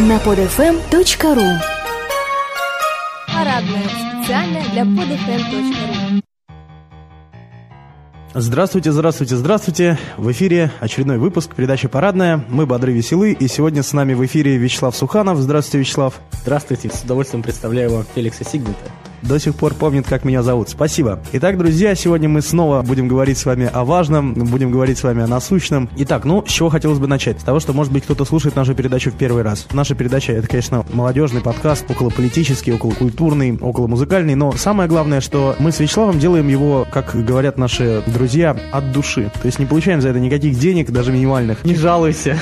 на podfm.ru Парадная. Специально для podfm.ru Здравствуйте, здравствуйте, здравствуйте. В эфире очередной выпуск передачи «Парадная». Мы бодры, веселы, и сегодня с нами в эфире Вячеслав Суханов. Здравствуйте, Вячеслав. Здравствуйте, с удовольствием представляю вам Феликса Сигнета. До сих пор помнит, как меня зовут. Спасибо. Итак, друзья, сегодня мы снова будем говорить с вами о важном, будем говорить с вами о насущном. Итак, ну, с чего хотелось бы начать? С того, что, может быть, кто-то слушает нашу передачу в первый раз. Наша передача — это, конечно, молодежный подкаст, околополитический, околокультурный, околомузыкальный, но самое главное, что мы с Вячеславом делаем его, как говорят наши друзья, от души. То есть не получаем за это никаких денег, даже минимальных. Не жалуйся.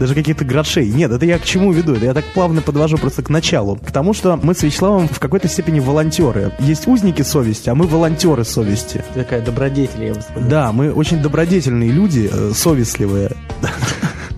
Даже каких-то грошей. Нет, это я к чему веду? Это я так плавно подвожу просто к началу. К тому, что мы с Вячеславом в какой-то степени волонтеры. Есть узники совести, а мы волонтеры совести. Такая добродетель, я бы сказал. Да, мы очень добродетельные люди, э, совестливые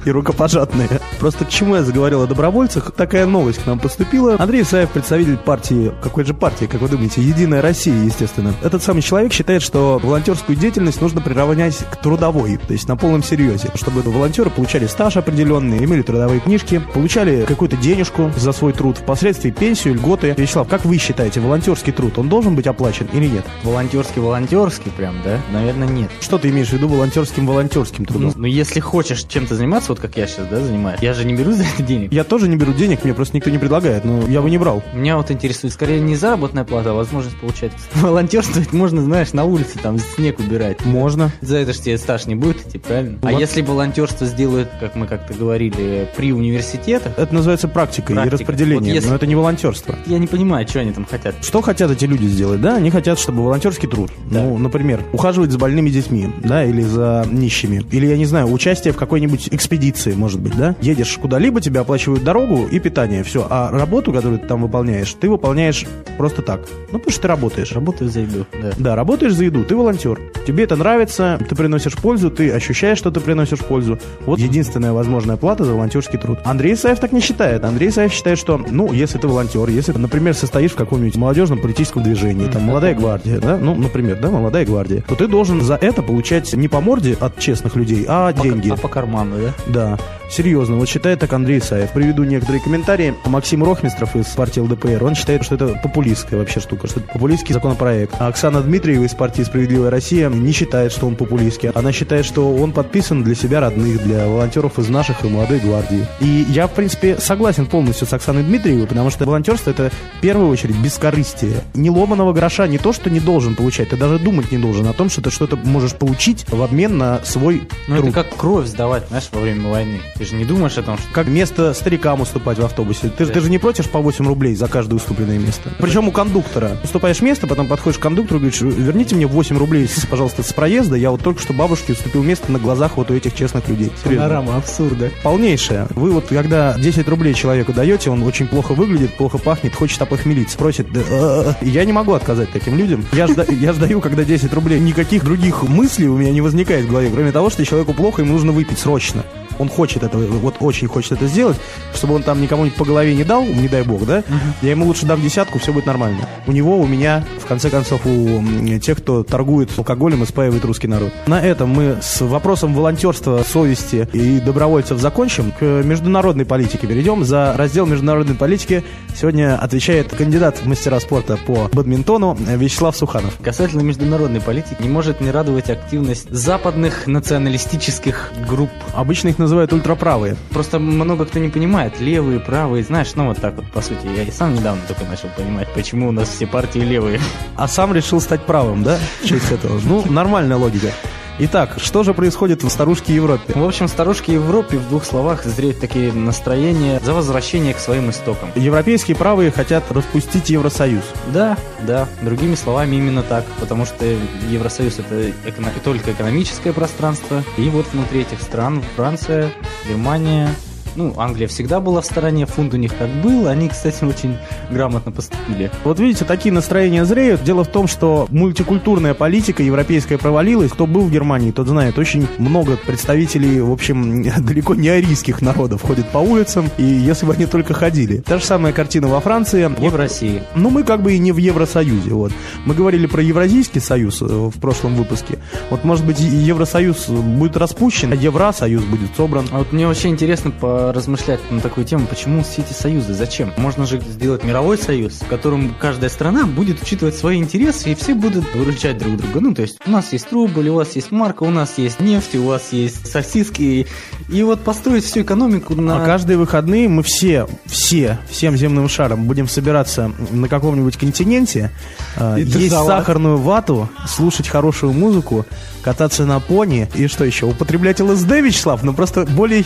и рукопожатные. Просто к чему я заговорил о добровольцах? Такая новость к нам поступила. Андрей Исаев, представитель партии, какой же партии, как вы думаете, Единая Россия, естественно. Этот самый человек считает, что волонтерскую деятельность нужно приравнять к трудовой, то есть на полном серьезе, чтобы волонтеры получали стаж определенный, имели трудовые книжки, получали какую-то денежку за свой труд, впоследствии пенсию, льготы. Вячеслав, как вы считаете, волонтерский труд, он должен быть оплачен или нет? Волонтерский-волонтерский прям, да? Наверное, нет. Что ты имеешь в виду волонтерским-волонтерским трудом? Ну, ну, если хочешь чем-то заниматься, вот как я сейчас, да, занимаюсь, я же не беру за это денег. Я тоже не беру денег, мне просто никто не предлагает, но я бы не брал. Меня вот интересует скорее не заработная плата, а возможность получать. Волонтерствовать можно, знаешь, на улице там снег убирать. Можно. За это же тебе стаж не будет идти, правильно? А Вот. если волонтерство сделают, как мы как-то говорили, при университетах, Это называется практикой Практика. и распределением, Вот если- но это не волонтерство. я не понимаю, что они там хотят. Что хотят эти люди сделать, да? Они хотят, чтобы волонтерский труд, Да. ну, например, ухаживать за больными детьми, да, или за нищими, или, я не знаю, участие в какой-нибудь экспедиции, может быть, да? Едешь куда-либо, тебе оплачивают дорогу и питание, все, а работу, которую ты там выполняешь, ты выполняешь просто так, ну, потому что ты работаешь. Работаю за еду, да. Да, работаешь за еду, ты волонтер. Тебе это нравится, ты приносишь пользу, ты ощущаешь, что ты приносишь пользу. Вот единственная возможная плата за волонтерский труд. Андрей Саев так не считает. Андрей Саев считает, что, ну, если ты волонтер, если, например, состоишь в каком-нибудь молодежном политическом движении, там, молодая гвардия, да, ну, например, да, молодая гвардия, то ты должен за это получать не по морде от честных людей, а По- деньги. А по карману, да? Да, серьезно, вот считает так Андрей Исаев. Приведу некоторые комментарии. Максим Рохмистров из партии ЛДПР, он считает, что это популистская вообще штука, что это популистский законопроект. А Оксана Дмитриева из партии «Справедливая Россия» не считает, что он популистский. Она считает, что он подписан для себя родных, для волонтеров из наших и молодой гвардии. И я, в принципе, согласен полностью с Оксаной Дмитриевой, потому что волонтерство это в первую очередь бескорыстие. Ни ломаного гроша, не то, что не должен получать, ты даже думать не должен о том, что ты что-то можешь получить в обмен на свой Ну, это как кровь сдавать, знаешь, во время войны. Ты же не думаешь о том, что... как место старикам уступать в автобусе. Ты, же- ты же не платишь по 8 рублей за каждое уступленное место. Причем у кондуктора. Уступаешь место, потом подходишь к кондуктору и говоришь, верните мне 8 рублей, пожалуйста, с проезда. Я вот только что бабушке уступил место на глазах вот у этих честных людей. Панорама абсурда. Полнейшая. Вы вот, когда 10 рублей человеку даете, он очень плохо выглядит, плохо пахнет, хочет опохмелиться, просит, да, э, э. я не могу отказать таким людям. Я ж, да- я ж даю, когда 10 рублей, никаких других мыслей у меня не возникает в голове, кроме того, что человеку плохо, ему нужно выпить срочно. Он хочет этого, вот очень хочет это сделать, чтобы он там никому-нибудь по голове не дал, не дай бог, да? Я ему лучше дам десятку, все будет нормально. У него, у меня, в конце концов, у тех, кто торгует алкоголем и спаивает русский народ. На этом мы с вопросом волонтерства, совести и добровольцев закончим. К международной политике перейдем. За раздел международной политики сегодня отвечает кандидат в мастера спорта по бадминтону Вячеслав Суханов. Касательно международной политики, не может не радовать активность западных националистических групп. Обычно их называют ультраправые. Просто много кто не понимает, левые, правые, знаешь, ну вот так вот, по сути, я и сам недавно только начал понимать, почему у нас все партии левые. А сам решил стать правым, да? В честь этого. Ну, нормальная логика. Итак, что же происходит в старушке Европе? В общем, старушки Европе в двух словах зреют такие настроения за возвращение к своим истокам. Европейские правые хотят распустить Евросоюз. Да, да, другими словами именно так, потому что Евросоюз это эко- только экономическое пространство, и вот внутри этих стран Франция, Германия, Ну, Англия всегда была в стороне, фунт у них как был. Они, кстати, очень грамотно поступили. Вот видите, такие настроения зреют. Дело в том, что мультикультурная политика европейская провалилась. Кто был в Германии, тот знает. Очень много представителей, в общем, далеко не арийских народов ходят по улицам. И если бы они только ходили. Та же самая картина во Франции. И в России. Ну, мы как бы и не в Евросоюзе. Вот. Мы говорили про Евразийский союз э, в прошлом выпуске. Вот, может быть, Евросоюз будет распущен, а Евросоюз будет собран. А вот мне вообще интересно поразмышлять на такую тему, почему все эти союзы, зачем? Можно же сделать мировой союз, в котором каждая страна будет учитывать свои интересы, и все будут выручать друг друга. Ну, то есть у нас есть рубль, у вас есть марка, у нас есть нефть, у вас есть сосиски, и вот построить всю экономику на... А каждые выходные мы все, все, всем земным шаром будем собираться на каком-нибудь континенте, э, есть сахарную вату, слушать хорошую музыку, кататься на пони и что еще? Употреблять ЛСД, Вячеслав? Ну просто более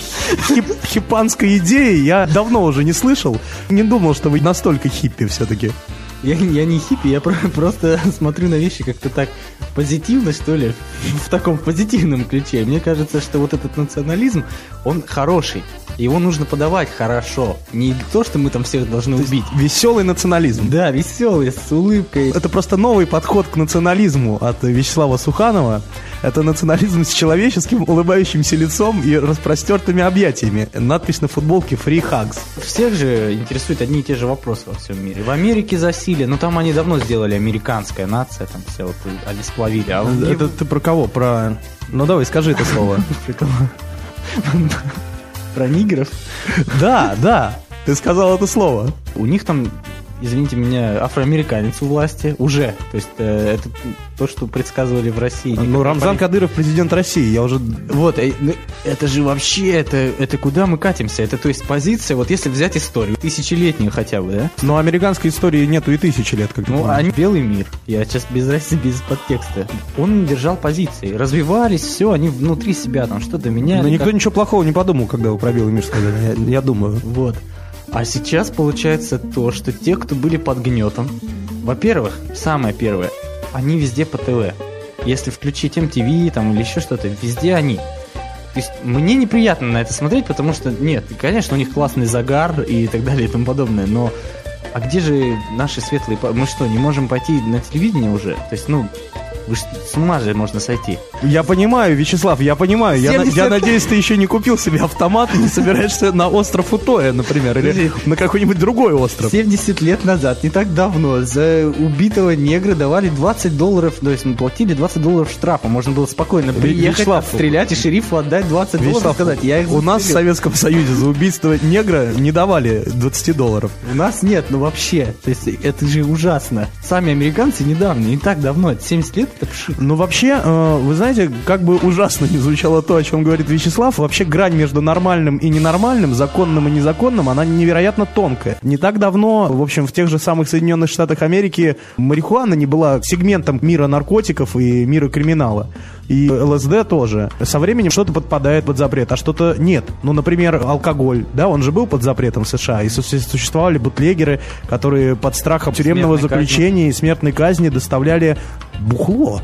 хип- хипанской идеи я давно уже не слышал. Не думал, что вы настолько хиппи все-таки. Я, я не хиппи, я про- просто смотрю на вещи как-то так позитивно, что ли, в таком позитивном ключе. Мне кажется, что вот этот национализм, он хороший. Его нужно подавать хорошо. Не то, что мы там всех должны убить. Веселый национализм. Да, веселый, с улыбкой. Это просто новый подход к национализму от Вячеслава Суханова. Это национализм с человеческим улыбающимся лицом и распростертыми объятиями. Надпись на футболке «Free Hugs». Всех же интересуют одни и те же вопросы во всем мире. В Америке засилие, ну там они давно сделали американская нация, там все вот олесплавили. А в- Это ты про кого? Про... Ну давай, скажи это слово. про нигеров. Да, да, ты сказал это слово. У них там, извините меня, афроамериканец у власти уже. То есть э, это то, что предсказывали в России. Ну, Рамзан политики. Кадыров президент России, я уже... Вот, э, ну, это же вообще, это, это куда мы катимся? Это, то есть, позиция, вот если взять историю, тысячелетнюю хотя бы, да? Но американской истории нету и тысячи лет, как Ну, они белый мир. Я сейчас без разницы, без подтекста. Он держал позиции. Развивались, все, они внутри себя там что-то меняли. Но никто как- ничего плохого не подумал, когда вы про белый мир сказали, я, я думаю. Вот. А сейчас получается то, что те, кто были под гнетом, во-первых, самое первое, они везде по ТВ. Если включить MTV там или еще что-то, везде они. То есть мне неприятно на это смотреть, потому что, нет, конечно, у них классный загар и так далее и тому подобное, но а где же наши светлые... Мы что, не можем пойти на телевидение уже? То есть, ну, вы ж с ума же можно сойти. Я понимаю, Вячеслав, я понимаю. Я, на- 70 я надеюсь, ты еще не купил себе автомат и не собираешься на остров Утоя, например, или на какой-нибудь другой остров. 70 лет назад, не так давно, за убитого негра давали 20 долларов, то есть ну, платили 20 долларов штрафа. Можно было спокойно приехать, Вячеслав, отстрелять и шерифу отдать 20 долларов сказать, я их у нас в застрелил». Советском Союзе за убийство негра не давали 20 долларов. У нас нет, ну вообще. То есть это же ужасно. Сами американцы недавно, не так давно, это 70 лет. Ну, вообще, э, вы знаете, как бы ужасно не звучало то, о чем говорит Вячеслав, вообще грань между нормальным и ненормальным, законным и незаконным, она невероятно тонкая. Не так давно, в общем, в тех же самых Соединенных Штатах Америки марихуана не была сегментом мира наркотиков и мира криминала. И ЛСД тоже. Со временем что-то подпадает под запрет, а что-то нет. Ну, например, алкоголь, да, он же был под запретом в США, и су- существовали бутлегеры, которые под страхом тюремного Смертной казни. заключения и смертной казни доставляли бухло.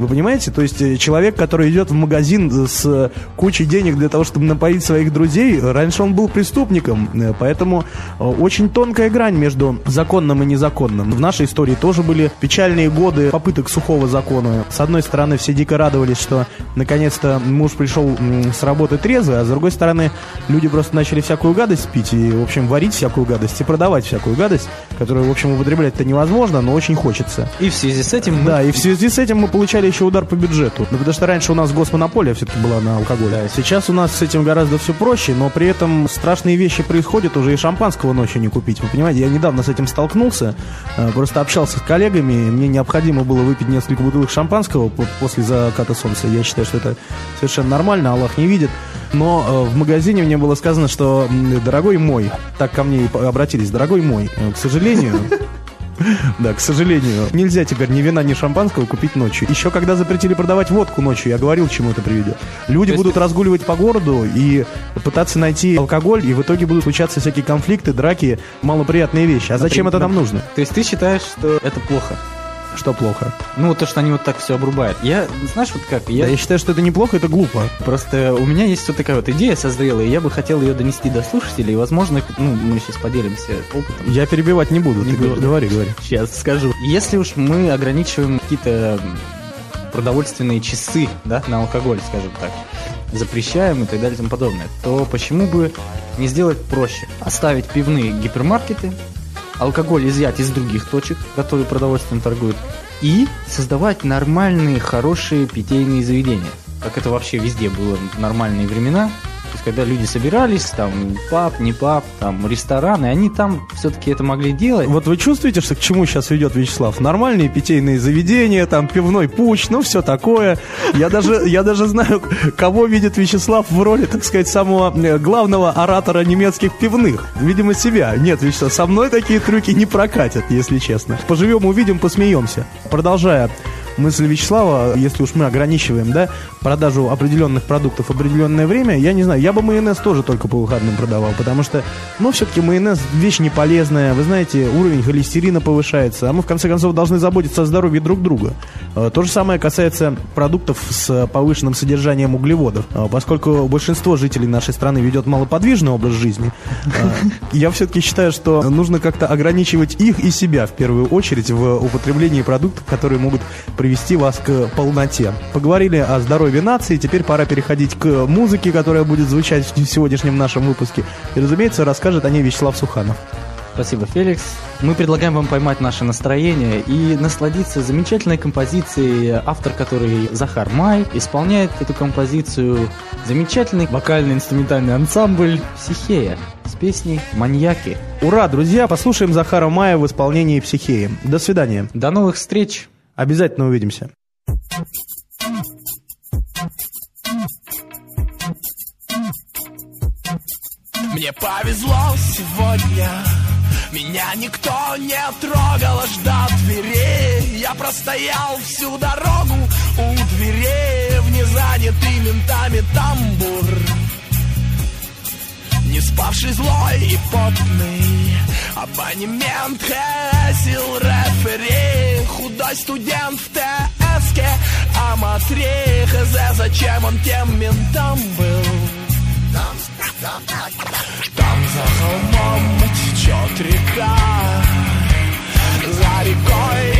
Вы понимаете? То есть э, человек, который идет в магазин с э, кучей денег для того, чтобы напоить своих друзей, раньше он был преступником. Э, Поэтому очень тонкая грань между законным и незаконным. В нашей истории тоже были печальные годы попыток сухого закона. С одной стороны, все дико радовались, что наконец-то муж пришел с работы трезвый, а с другой стороны, люди просто начали всякую гадость пить и, в общем, варить всякую гадость и продавать всякую гадость, которую, в общем, употреблять-то невозможно, но очень хочется. И в связи с этим мы- Да, и в связи с этим мы получали еще удар по бюджету. Ну, потому что раньше у нас госмонополия все-таки была на алкоголь. Сейчас у нас с этим гораздо все проще, но при этом страшные вещи происходят, уже и шампанского ночью не купить. Вы понимаете, я недавно с этим столкнулся, э, просто общался с коллегами, мне необходимо было выпить несколько бутылок шампанского по- после заката солнца. Я считаю, что это совершенно нормально, Аллах не видит. Но э, в магазине мне было сказано, что дорогой мой, так ко мне и обратились, дорогой мой, э, к сожалению, да, к сожалению, нельзя теперь ни вина, ни шампанского купить ночью. Еще когда запретили продавать водку ночью, я говорил, к чему это приведет. Люди будут разгуливать по городу и пытаться найти алкоголь, и в итоге будут случаться всякие конфликты, драки, малоприятные вещи. А зачем это нам нужно? То есть ты считаешь, что это плохо? Что плохо? Ну, вот то, что они вот так все обрубают. Я, знаешь, вот как, я, Я, я считаю, что это неплохо, это глупо. просто у меня есть вот такая вот идея созрела, и я бы хотел ее донести до слушателей, и, возможно, ну, мы сейчас поделимся опытом. Я перебивать не буду. Не Ты буду. говори, говори. Сейчас скажу. Если уж мы ограничиваем какие-то продовольственные часы, да, на алкоголь, скажем так, запрещаем и так далее и тому подобное, то почему бы не сделать проще? Оставить пивные гипермаркеты, алкоголь изъять из других точек, которые продовольствием торгуют, и создавать нормальные, хорошие питейные заведения. Как это вообще везде было в нормальные времена, То есть, когда люди собирались, там, паб, не паб, там, рестораны, они там все-таки это могли делать. Вот вы чувствуете, что к чему сейчас ведет Вячеслав? Нормальные питейные заведения, там пивной пуч, ну все такое. Я даже, я даже знаю, кого видит Вячеслав в роли, так сказать, самого э, главного оратора немецких пивных. Видимо, себя. Нет, Вячеслав, со мной такие трюки не прокатят, если честно. Поживем, увидим, посмеемся. Продолжая мысль Вячеслава, если уж мы ограничиваем, да, продажу определенных продуктов в определенное время, я не знаю, я бы майонез тоже только по выходным продавал, потому что, ну, все-таки майонез вещь не полезная, вы знаете, уровень холестерина повышается, а мы, в конце концов, должны заботиться о здоровье друг друга. Э, То же самое касается продуктов с повышенным содержанием углеводов. Э, Поскольку большинство жителей нашей страны ведет малоподвижный образ жизни, э, я все-таки считаю, что нужно как-то ограничивать их и себя в первую очередь в употреблении продуктов, которые могут привести вас к полноте. Поговорили о здоровье нации, теперь пора переходить к музыке, которая будет звучать в сегодняшнем нашем выпуске. И, разумеется, расскажет о ней Вячеслав Суханов. Спасибо, Феликс. Мы предлагаем вам поймать наше настроение и насладиться замечательной композицией, автор которой Захар Май, исполняет эту композицию замечательный вокально-инструментальный ансамбль «Психея» с песней «Маньяки». Ура, друзья! Послушаем Захара Мая в исполнении «Психеи». До свидания. До новых встреч! Обязательно увидимся. Мне повезло сегодня. Меня никто не трогал аж до двери Я простоял всю дорогу у двери В незанятый ментами тамбур. Не спавший злой и потный. Абонемент хэсил рефери. Худой студент в ТСке Амотри хз, зачем он тем ментом был там за холмом течет река За рекой